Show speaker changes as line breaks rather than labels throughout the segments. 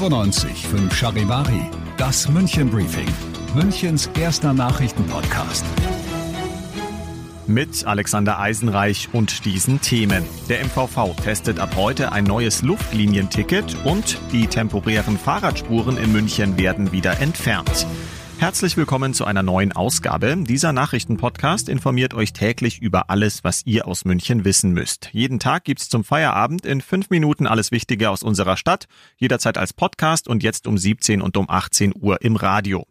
95 5 Charivari, das München Briefing, Münchens erster Nachrichtenpodcast.
Mit Alexander Eisenreich und diesen Themen. Der MVV testet ab heute ein neues Luftlinienticket und die temporären Fahrradspuren in München werden wieder entfernt. Herzlich willkommen zu einer neuen Ausgabe. Dieser Nachrichtenpodcast informiert euch täglich über alles, was ihr aus München wissen müsst. Jeden Tag gibt's zum Feierabend in fünf Minuten alles Wichtige aus unserer Stadt, jederzeit als Podcast und jetzt um 17 und um 18 Uhr im Radio.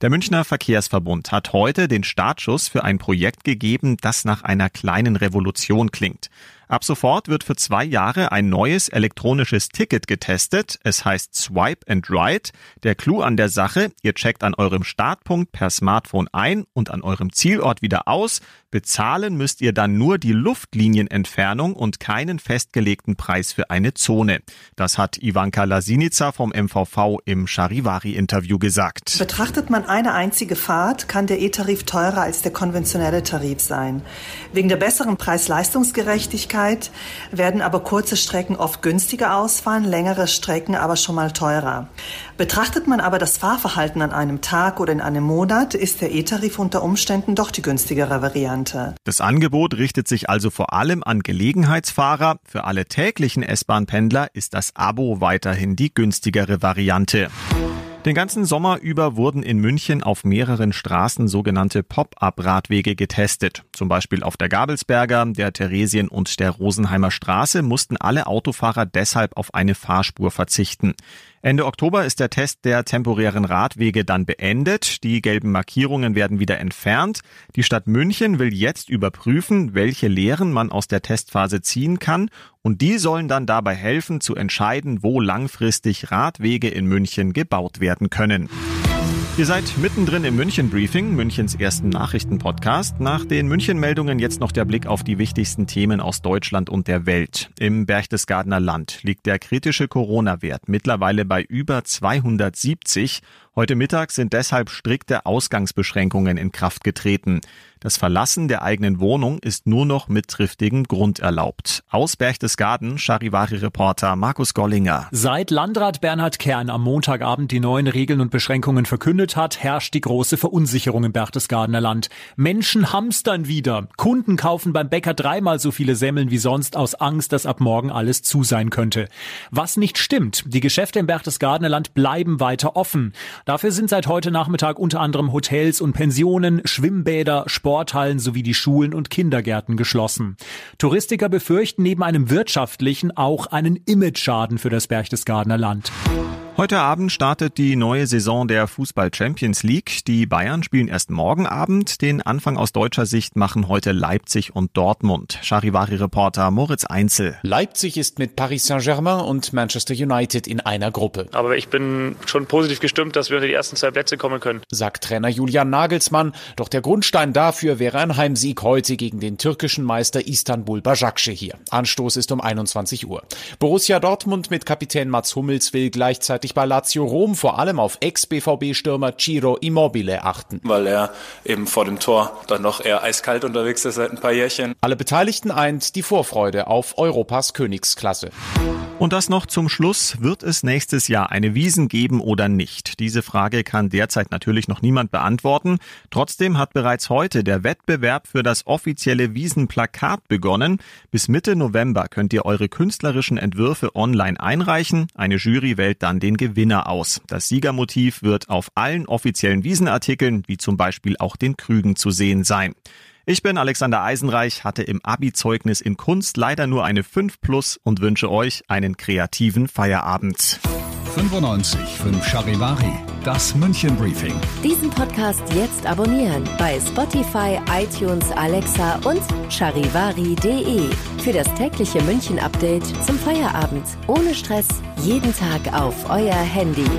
Der Münchner Verkehrsverbund hat heute den Startschuss für ein Projekt gegeben, das nach einer kleinen Revolution klingt. Ab sofort wird für zwei Jahre ein neues elektronisches Ticket getestet. Es heißt Swipe and Ride. Der Clou an der Sache, ihr checkt an eurem Startpunkt per Smartphone ein und an eurem Zielort wieder aus. Bezahlen müsst ihr dann nur die Luftlinienentfernung und keinen festgelegten Preis für eine Zone. Das hat Ivanka Lasinica vom MVV im Charivari-Interview gesagt.
Betrachtet man eine einzige Fahrt, kann der E-Tarif teurer als der konventionelle Tarif sein. Wegen der besseren Preis-Leistungsgerechtigkeit werden aber kurze Strecken oft günstiger ausfallen, längere Strecken aber schon mal teurer. Betrachtet man aber das Fahrverhalten an einem Tag oder in einem Monat, ist der E-Tarif unter Umständen doch die günstigere Variante.
Das Angebot richtet sich also vor allem an Gelegenheitsfahrer. Für alle täglichen S-Bahn-Pendler ist das Abo weiterhin die günstigere Variante. Den ganzen Sommer über wurden in München auf mehreren Straßen sogenannte Pop-up-Radwege getestet. Zum Beispiel auf der Gabelsberger, der Theresien- und der Rosenheimer Straße mussten alle Autofahrer deshalb auf eine Fahrspur verzichten. Ende Oktober ist der Test der temporären Radwege dann beendet. Die gelben Markierungen werden wieder entfernt. Die Stadt München will jetzt überprüfen, welche Lehren man aus der Testphase ziehen kann. Und die sollen dann dabei helfen, zu entscheiden, wo langfristig Radwege in München gebaut werden können. Ihr seid mittendrin im München Briefing, Münchens ersten Nachrichtenpodcast. Nach den München Meldungen jetzt noch der Blick auf die wichtigsten Themen aus Deutschland und der Welt. Im Berchtesgadener Land liegt der kritische Corona-Wert mittlerweile bei über 270 Heute Mittag sind deshalb strikte Ausgangsbeschränkungen in Kraft getreten. Das Verlassen der eigenen Wohnung ist nur noch mit triftigem Grund erlaubt. Aus Berchtesgaden, Charivari-Reporter Markus Gollinger.
Seit Landrat Bernhard Kern am Montagabend die neuen Regeln und Beschränkungen verkündet hat, herrscht die große Verunsicherung im Berchtesgadener Land. Menschen hamstern wieder. Kunden kaufen beim Bäcker dreimal so viele Semmeln wie sonst aus Angst, dass ab morgen alles zu sein könnte. Was nicht stimmt, die Geschäfte im Berchtesgadener Land bleiben weiter offen. Dafür sind seit heute Nachmittag unter anderem Hotels und Pensionen, Schwimmbäder, Sporthallen sowie die Schulen und Kindergärten geschlossen. Touristiker befürchten neben einem wirtschaftlichen auch einen Imageschaden für das Berchtesgadener Land.
Heute Abend startet die neue Saison der Fußball Champions League. Die Bayern spielen erst morgen Abend. Den Anfang aus deutscher Sicht machen heute Leipzig und Dortmund. Charivari-Reporter Moritz Einzel.
Leipzig ist mit Paris Saint-Germain und Manchester United in einer Gruppe.
Aber ich bin schon positiv gestimmt, dass wir unter die ersten zwei Plätze kommen können.
Sagt Trainer Julian Nagelsmann. Doch der Grundstein dafür wäre ein Heimsieg heute gegen den türkischen Meister Istanbul Başakşehir hier. Anstoß ist um 21 Uhr. Borussia Dortmund mit Kapitän Mats Hummels will gleichzeitig gleichzeitig bei Lazio Rom vor allem auf Ex-BVB-Stürmer Ciro Immobile achten.
Weil er eben vor dem Tor dann noch eher eiskalt unterwegs ist seit ein paar Jährchen.
Alle Beteiligten eint die Vorfreude auf Europas Königsklasse.
Und das noch zum Schluss. Wird es nächstes Jahr eine Wiesen geben oder nicht? Diese Frage kann derzeit natürlich noch niemand beantworten. Trotzdem hat bereits heute der Wettbewerb für das offizielle Wiesenplakat begonnen. Bis Mitte November könnt ihr eure künstlerischen Entwürfe online einreichen. Eine Jury wählt dann den Gewinner aus. Das Siegermotiv wird auf allen offiziellen Wiesenartikeln, wie zum Beispiel auch den Krügen, zu sehen sein. Ich bin Alexander Eisenreich, hatte im Abi-Zeugnis in Kunst leider nur eine 5 plus und wünsche euch einen kreativen Feierabend.
95 5 Charivari, das München Briefing.
Diesen Podcast jetzt abonnieren bei Spotify, iTunes, Alexa und charivari.de. Für das tägliche München Update zum Feierabend. Ohne Stress, jeden Tag auf euer Handy.